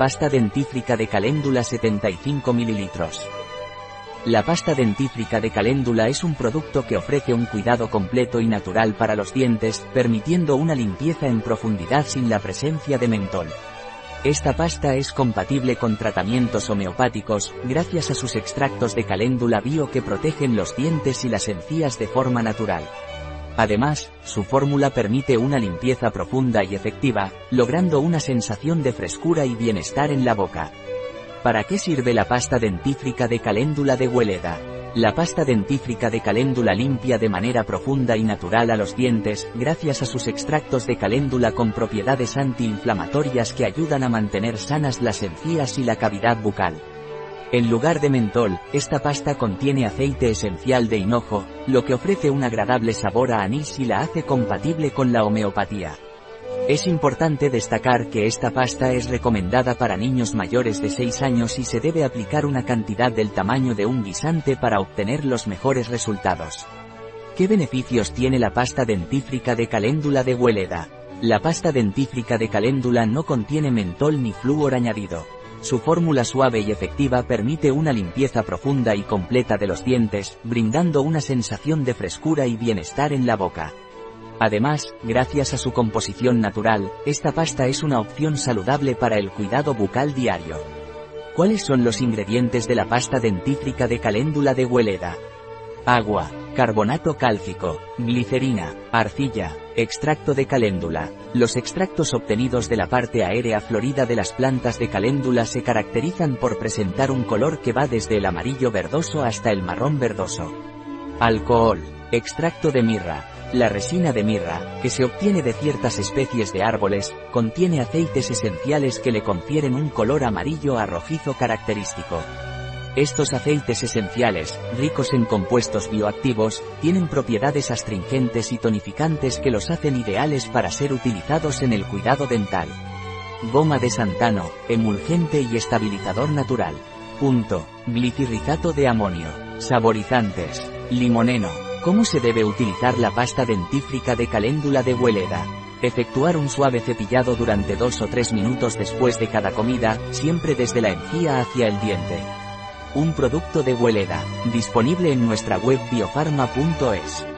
Pasta dentífrica de caléndula 75 ml. La pasta dentífrica de caléndula es un producto que ofrece un cuidado completo y natural para los dientes, permitiendo una limpieza en profundidad sin la presencia de mentol. Esta pasta es compatible con tratamientos homeopáticos, gracias a sus extractos de caléndula bio que protegen los dientes y las encías de forma natural. Además, su fórmula permite una limpieza profunda y efectiva, logrando una sensación de frescura y bienestar en la boca. ¿Para qué sirve la pasta dentífrica de caléndula de Hueleda? La pasta dentífrica de caléndula limpia de manera profunda y natural a los dientes, gracias a sus extractos de caléndula con propiedades antiinflamatorias que ayudan a mantener sanas las encías y la cavidad bucal. En lugar de mentol, esta pasta contiene aceite esencial de hinojo, lo que ofrece un agradable sabor a anís y la hace compatible con la homeopatía. Es importante destacar que esta pasta es recomendada para niños mayores de 6 años y se debe aplicar una cantidad del tamaño de un guisante para obtener los mejores resultados. ¿Qué beneficios tiene la pasta dentífrica de caléndula de Hueleda? La pasta dentífrica de caléndula no contiene mentol ni flúor añadido. Su fórmula suave y efectiva permite una limpieza profunda y completa de los dientes, brindando una sensación de frescura y bienestar en la boca. Además, gracias a su composición natural, esta pasta es una opción saludable para el cuidado bucal diario. ¿Cuáles son los ingredientes de la pasta dentífrica de caléndula de Hueleda? Agua, carbonato cálcico, glicerina, arcilla, extracto de caléndula. Los extractos obtenidos de la parte aérea florida de las plantas de caléndula se caracterizan por presentar un color que va desde el amarillo verdoso hasta el marrón verdoso. Alcohol, extracto de mirra. La resina de mirra, que se obtiene de ciertas especies de árboles, contiene aceites esenciales que le confieren un color amarillo a rojizo característico. Estos aceites esenciales, ricos en compuestos bioactivos, tienen propiedades astringentes y tonificantes que los hacen ideales para ser utilizados en el cuidado dental. Goma de santano, emulgente y estabilizador natural. Punto. Glicirrizato de amonio. Saborizantes. Limoneno. ¿Cómo se debe utilizar la pasta dentífrica de caléndula de Hueleda? Efectuar un suave cepillado durante 2 o 3 minutos después de cada comida, siempre desde la encía hacia el diente. Un producto de Hueleda, disponible en nuestra web biofarma.es.